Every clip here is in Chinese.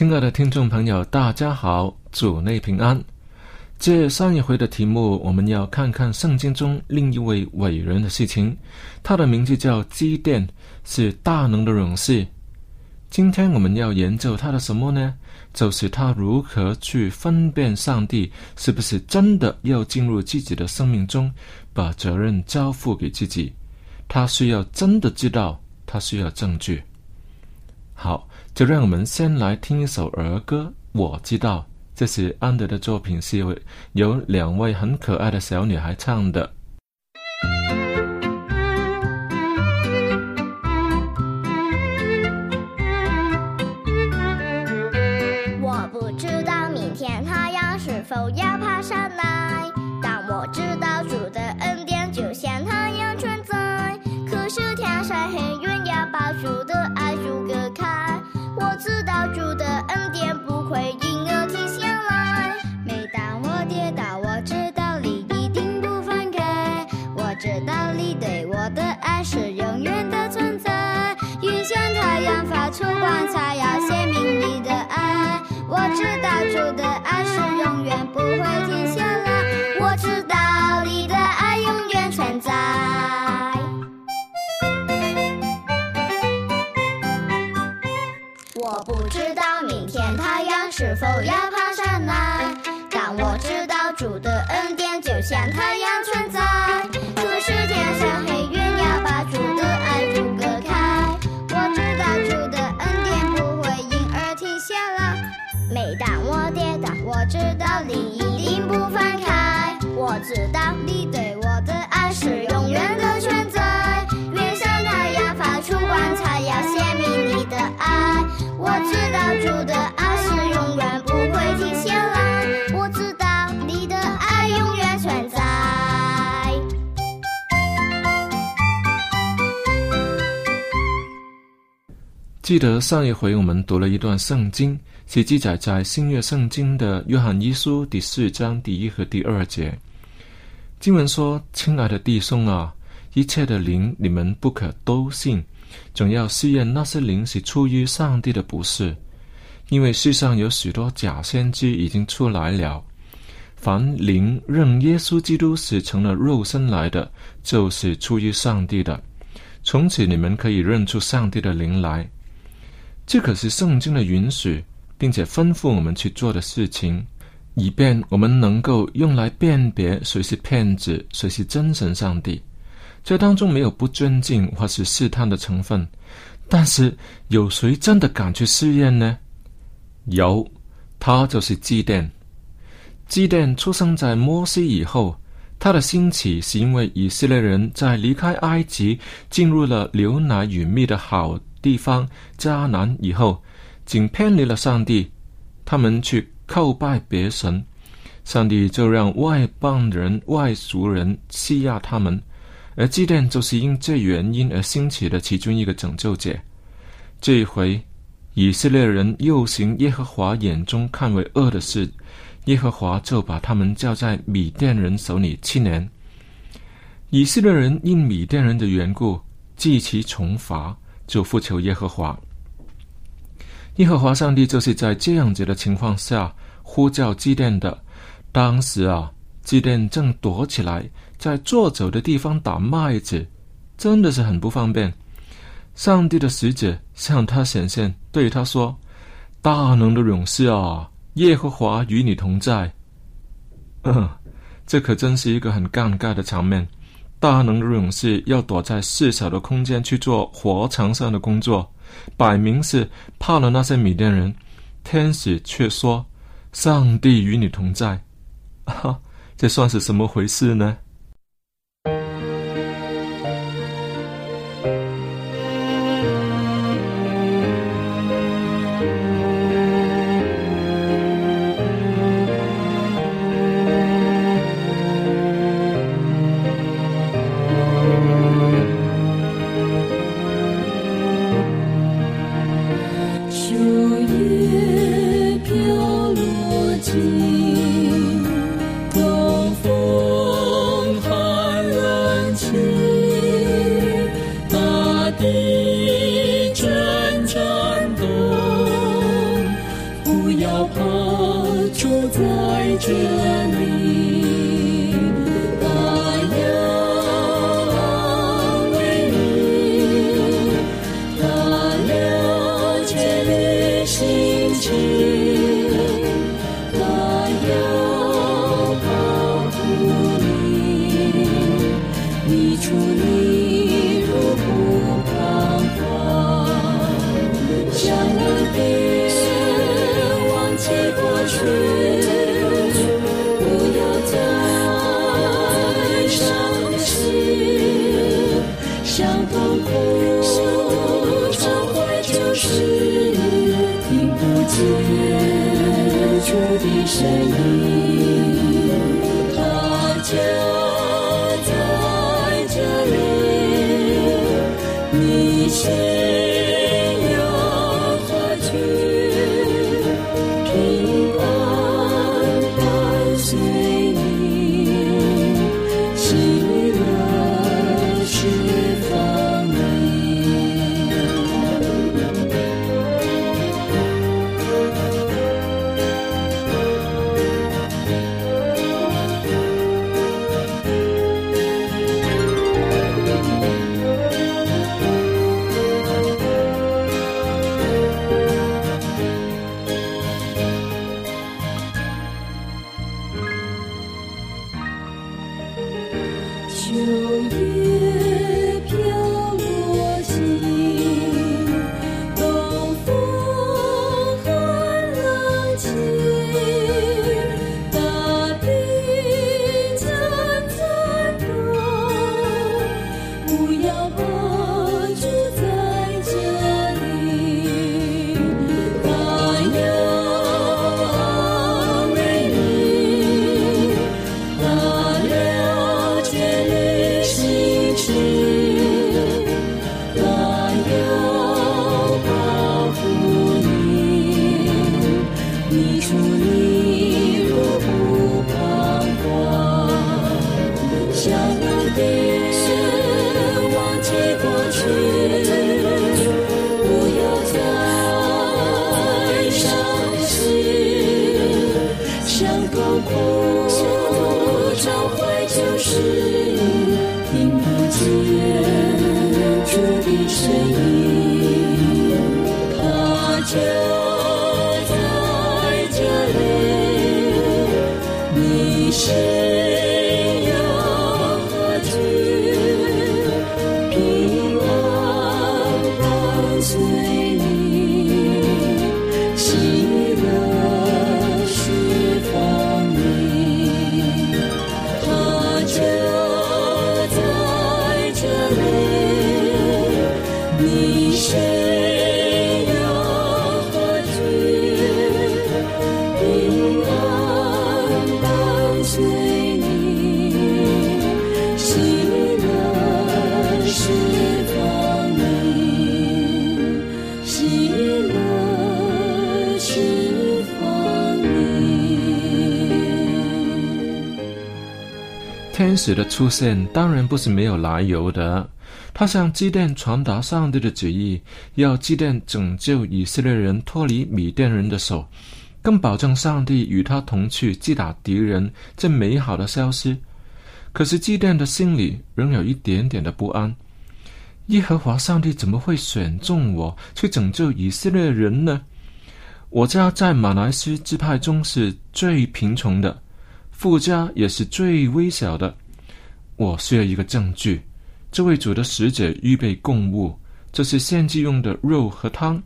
亲爱的听众朋友，大家好，主内平安。这上一回的题目，我们要看看圣经中另一位伟人的事情。他的名字叫基甸，是大能的勇士。今天我们要研究他的什么呢？就是他如何去分辨上帝是不是真的要进入自己的生命中，把责任交付给自己。他需要真的知道，他需要证据。好。就让我们先来听一首儿歌。我知道，这是安德的作品，是由有两位很可爱的小女孩唱的。主的恩典不会因阳记得上一回我们读了一段圣经，是记载在新约圣经的约翰一书第四章第一和第二节。经文说：“亲爱的弟兄啊，一切的灵你们不可都信，总要试验那些灵是出于上帝的，不是。因为世上有许多假先知已经出来了。凡灵认耶稣基督是成了肉身来的，就是出于上帝的。从此你们可以认出上帝的灵来。”这可是圣经的允许，并且吩咐我们去做的事情，以便我们能够用来辨别谁是骗子，谁是真神上帝。这当中没有不尊敬或是试探的成分，但是有谁真的敢去试验呢？有，他就是祭奠。祭奠出生在摩西以后，他的兴起是因为以色列人在离开埃及，进入了牛奶与蜜的好。地方迦南以后，竟偏离了上帝，他们去叩拜别神，上帝就让外邦人、外族人欺压他们，而祭奠就是因这原因而兴起的其中一个拯救者。这一回，以色列人又行耶和华眼中看为恶的事，耶和华就把他们交在米甸人手里七年。以色列人因米甸人的缘故，记其重罚，就复求耶和华。耶和华上帝就是在这样子的情况下呼叫祭奠的。当时啊，祭奠正躲起来，在坐走的地方打麦子，真的是很不方便。上帝的使者向他显现，对他说：“大能的勇士啊，耶和华与你同在。”嗯，这可真是一个很尴尬的场面。大能的勇士要躲在细小的空间去做活场上的工作，摆明是怕了那些米甸人。天使却说：“上帝与你同在。”哈，这算是什么回事呢？去。使的出现当然不是没有来由的，他向基甸传达上帝的旨意，要基甸拯救以色列人脱离米甸人的手，更保证上帝与他同去击打敌人这美好的消息。可是基甸的心里仍有一点点的不安。耶和华上帝怎么会选中我去拯救以色列人呢？我家在马来西支派中是最贫穷的，富家也是最微小的。我需要一个证据。这位主的使者预备供物，这是献祭用的肉和汤，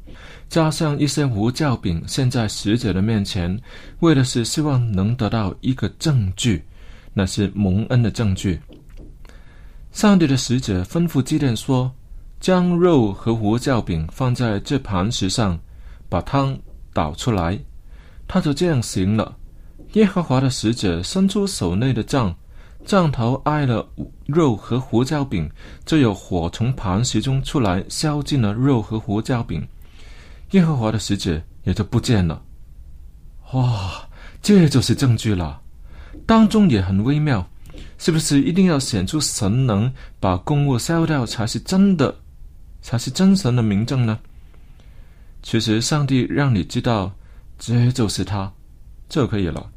加上一些无酵饼，献在使者的面前，为的是希望能得到一个证据，那是蒙恩的证据。上帝的使者吩咐基甸说：“将肉和无酵饼放在这磐石上，把汤倒出来。”他就这样行了。耶和华的使者伸出手内的杖。杖头挨了肉和胡椒饼，就有火从磐石中出来，烧尽了肉和胡椒饼。耶和华的使者也就不见了。哇，这就是证据了。当中也很微妙，是不是一定要显出神能把公物烧掉才是真的，才是真神的明证呢？其实上帝让你知道，这就是他，就可以了。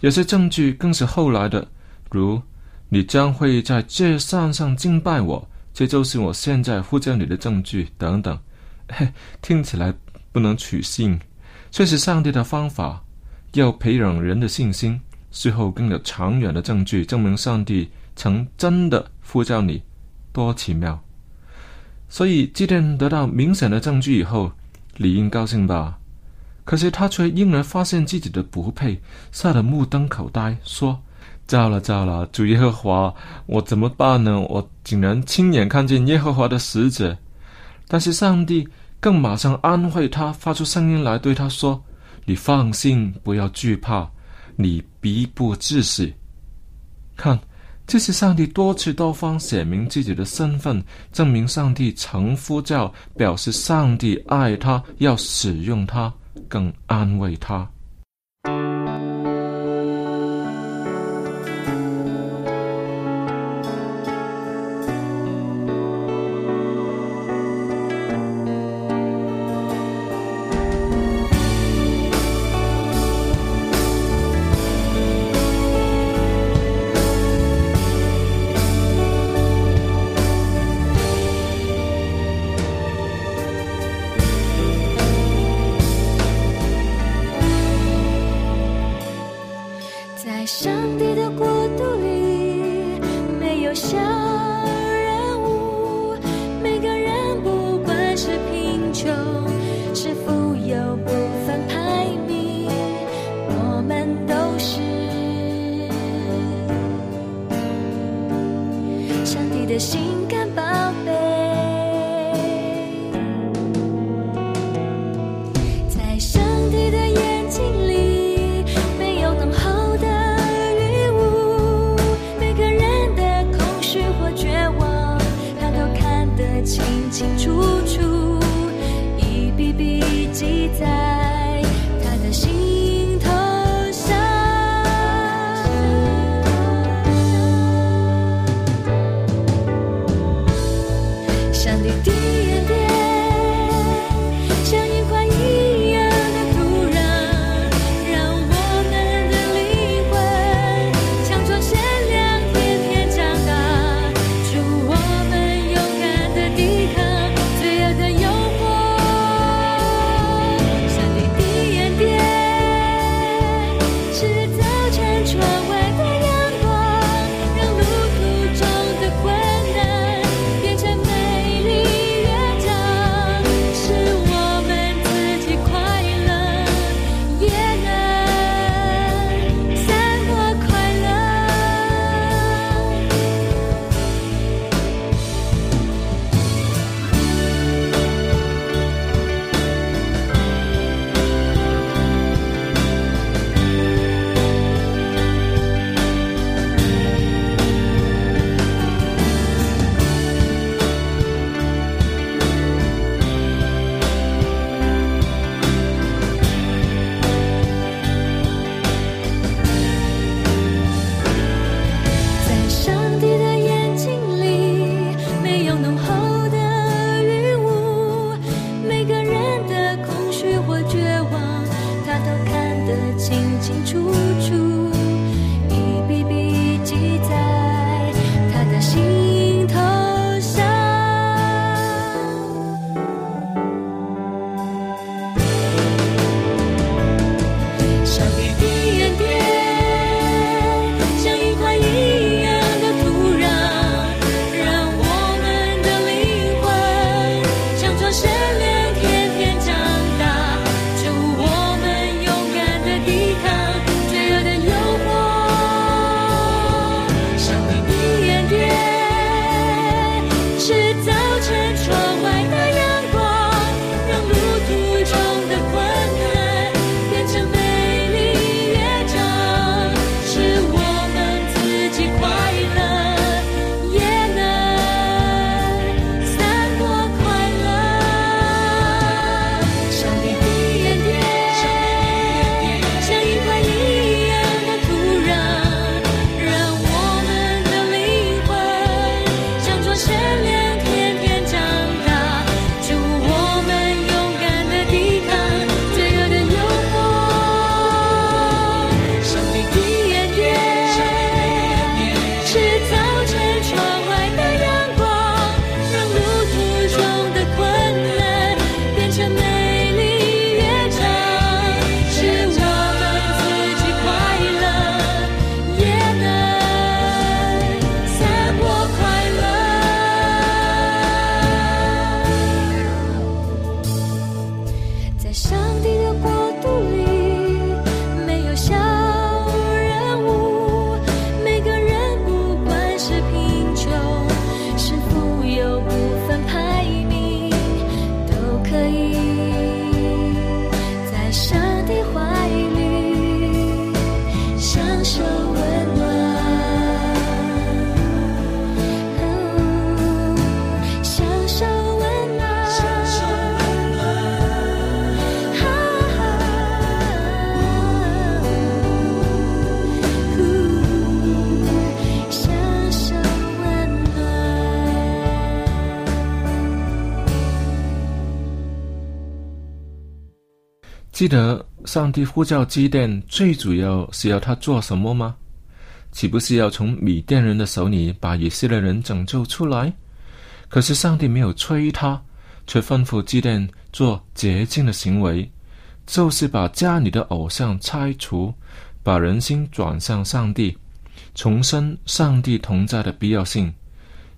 有些证据更是后来的。如，你将会在这山上敬拜我，这就是我现在呼叫你的证据。等等，嘿，听起来不能取信，却是上帝的方法，要培养人的信心，事后更有长远的证据证明上帝曾真的呼叫你，多奇妙！所以，祭奠得到明显的证据以后，理应高兴吧？可是他却因而发现自己的不配，吓得目瞪口呆，说。糟了糟了，主耶和华，我怎么办呢？我竟然亲眼看见耶和华的使者，但是上帝更马上安慰他，发出声音来对他说：“你放心，不要惧怕，你必不致死。”看，这是上帝多次多方显明自己的身份，证明上帝曾呼叫，表示上帝爱他，要使用他，更安慰他。上帝的心肝宝贝。记得上帝呼叫基甸，最主要是要他做什么吗？岂不是要从米甸人的手里把以色列人拯救出来？可是上帝没有催他，却吩咐基甸做洁净的行为，就是把家里的偶像拆除，把人心转向上帝，重申上帝同在的必要性。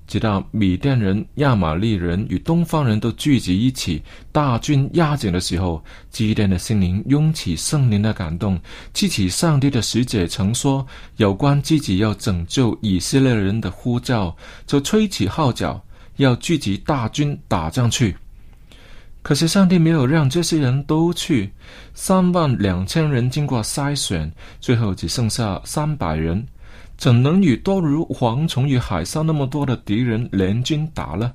直到米甸人、亚玛利人与东方人都聚集一起，大军压境的时候，基甸的心灵涌起圣灵的感动，记起上帝的使者曾说有关自己要拯救以色列人的呼召，就吹起号角，要聚集大军打仗去。可是上帝没有让这些人都去，三万两千人经过筛选，最后只剩下三百人。怎能与多如蝗虫与海上那么多的敌人联军打呢？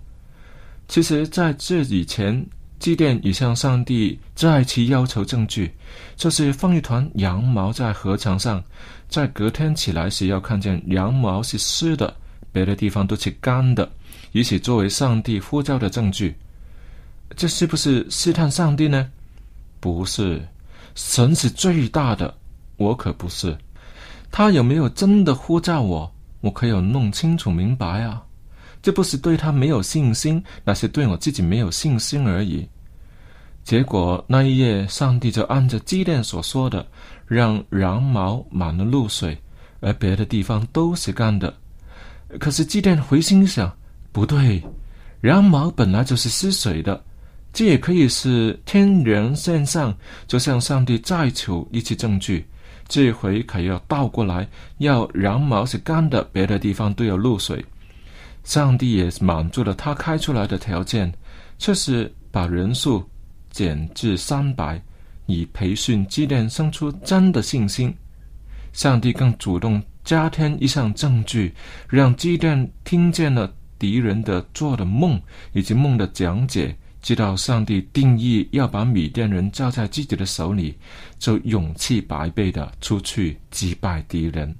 其实，在这以前，祭奠已向上帝再次要求证据，就是放一团羊毛在河床上，在隔天起来时要看见羊毛是湿的，别的地方都是干的，以此作为上帝呼召的证据。这是不是试探上帝呢？不是，神是最大的，我可不是。他有没有真的呼召我？我可以弄清楚明白啊！这不是对他没有信心，那是对我自己没有信心而已。结果那一夜，上帝就按着基甸所说的，让羊毛满了露水，而别的地方都是干的。可是基甸回心想，不对，羊毛本来就是湿水的，这也可以是天人现象，就向上帝再求一次证据。这回可要倒过来，要羊毛是干的，别的地方都有露水。上帝也满足了他开出来的条件，却是把人数减至三百，以培训基甸生出真的信心。上帝更主动加添一项证据，让基甸听见了敌人的做的梦以及梦的讲解。知道上帝定义要把米甸人交在自己的手里，就勇气百倍的出去击败敌人。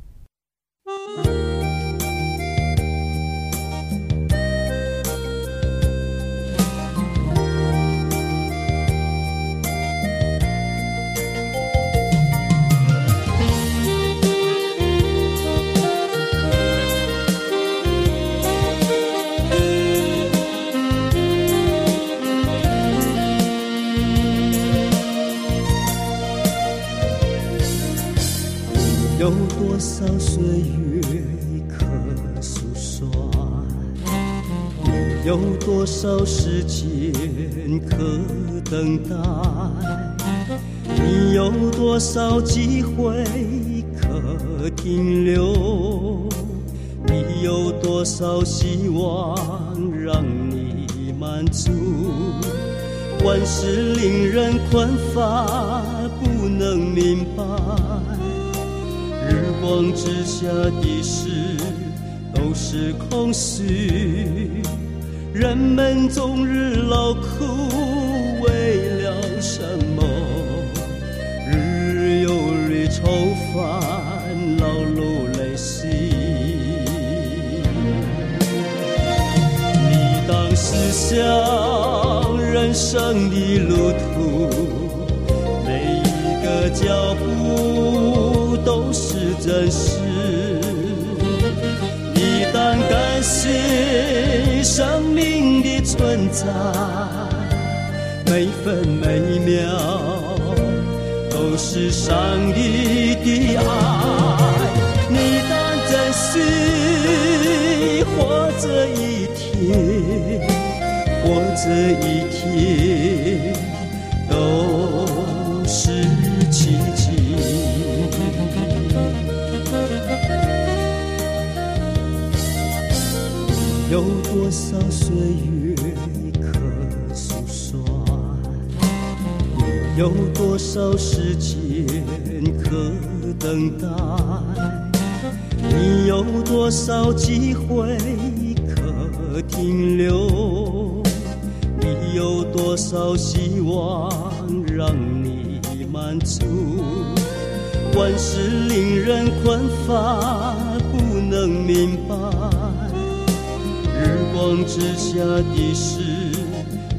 有多少时间可等待？你有多少机会可停留？你有多少希望让你满足？万事令人困乏，不能明白。日光之下的事都是空虚，人们终日劳苦，为了什么？日日忧日愁烦，劳碌累心。你当思想人生的路途，每一个脚步都是真实。在，每分每秒都是上帝的爱。你当珍惜活着一天，活着一天都是奇迹。有多少岁月有多少时间可等待？你有多少机会可停留？你有多少希望让你满足？万事令人困乏，不能明白。日光之下的事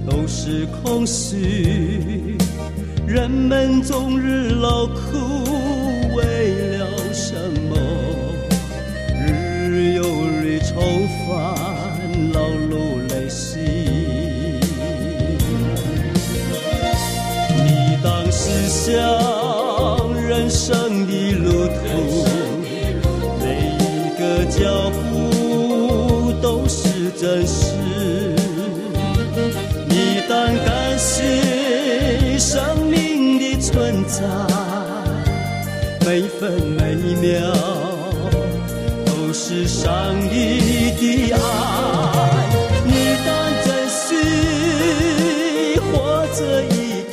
都是空虚，人们终日劳苦，为了什么？日又日愁烦，劳碌累心。你当时想上帝的爱。你当珍惜活着一天，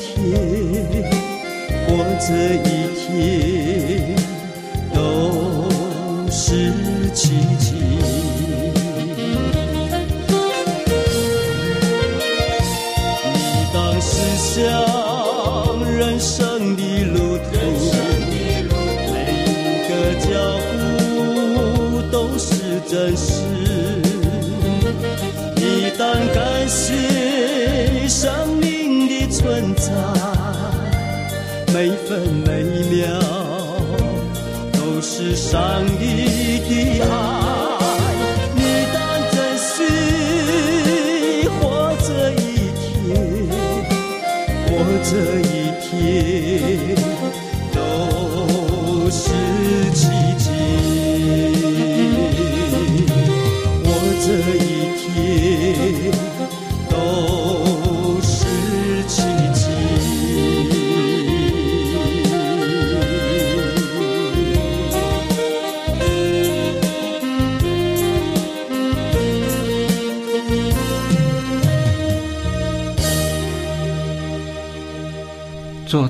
活着一天分每秒都是上帝的爱。你当珍惜活着一天，活着一天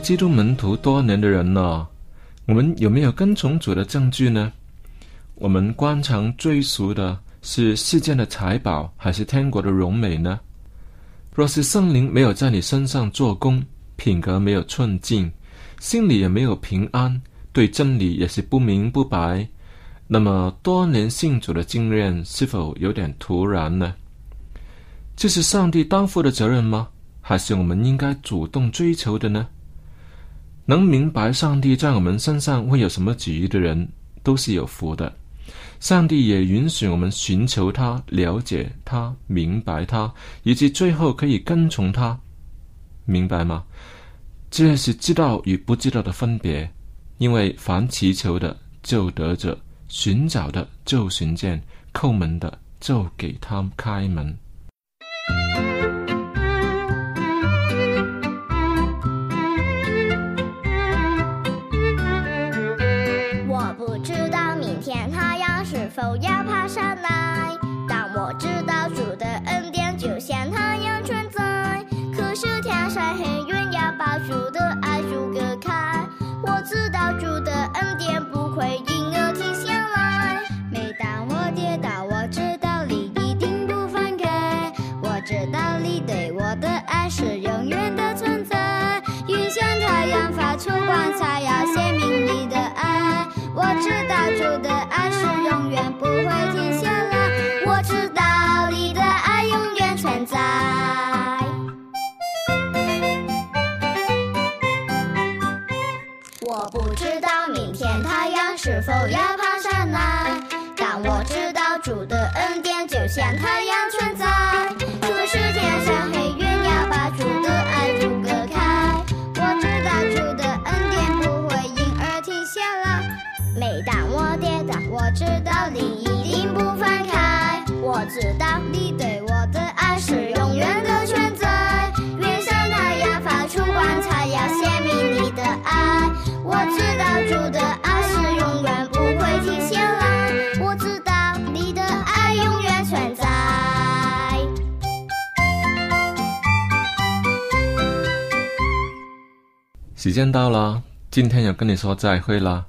基督门徒多年的人呢，我们有没有跟从主的证据呢？我们惯常追逐的是世间的财宝，还是天国的荣美呢？若是圣灵没有在你身上做工，品格没有寸进，心里也没有平安，对真理也是不明不白，那么多年信主的经验是否有点突然呢？这是上帝担负的责任吗？还是我们应该主动追求的呢？能明白上帝在我们身上会有什么旨意的人，都是有福的。上帝也允许我们寻求他、了解他、明白他，以及最后可以跟从他，明白吗？这是知道与不知道的分别。因为凡祈求的就得着，寻找的就寻见，叩门的就给他开门。是天上黑云要把主的爱阻隔开，我知道主的恩典不会因而停下来。每当我跌倒，我知道你一定不放开，我知道你对我的爱是永远的存在。云像太阳发出光彩，要显明你的爱。我知道主的爱是永远不会否要爬上来，但我知道主的恩典就像太阳春时间到了，今天要跟你说再会啦。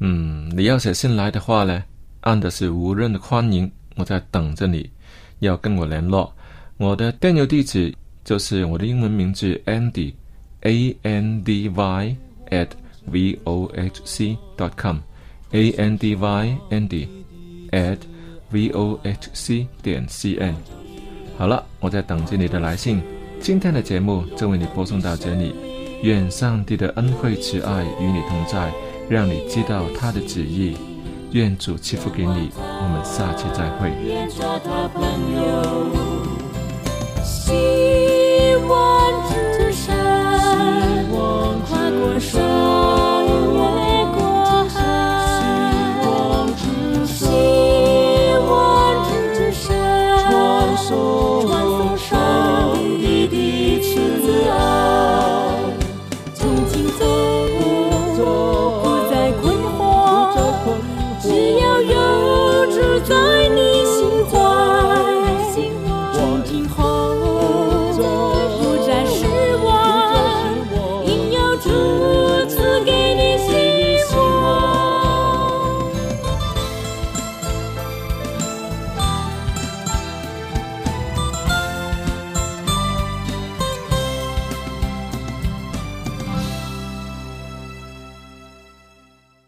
嗯，你要写信来的话呢，按的是无人的欢迎，我在等着你，要跟我联络。我的电邮地址就是我的英文名字 Andy，A N D Y at v o h c dot com，A N D Y Andy at v o h c 点 c n。好了，我在等着你的来信。今天的节目就为你播送到这里。愿上帝的恩惠慈爱与你同在，让你知道他的旨意。愿主赐福给你，我们下期再会。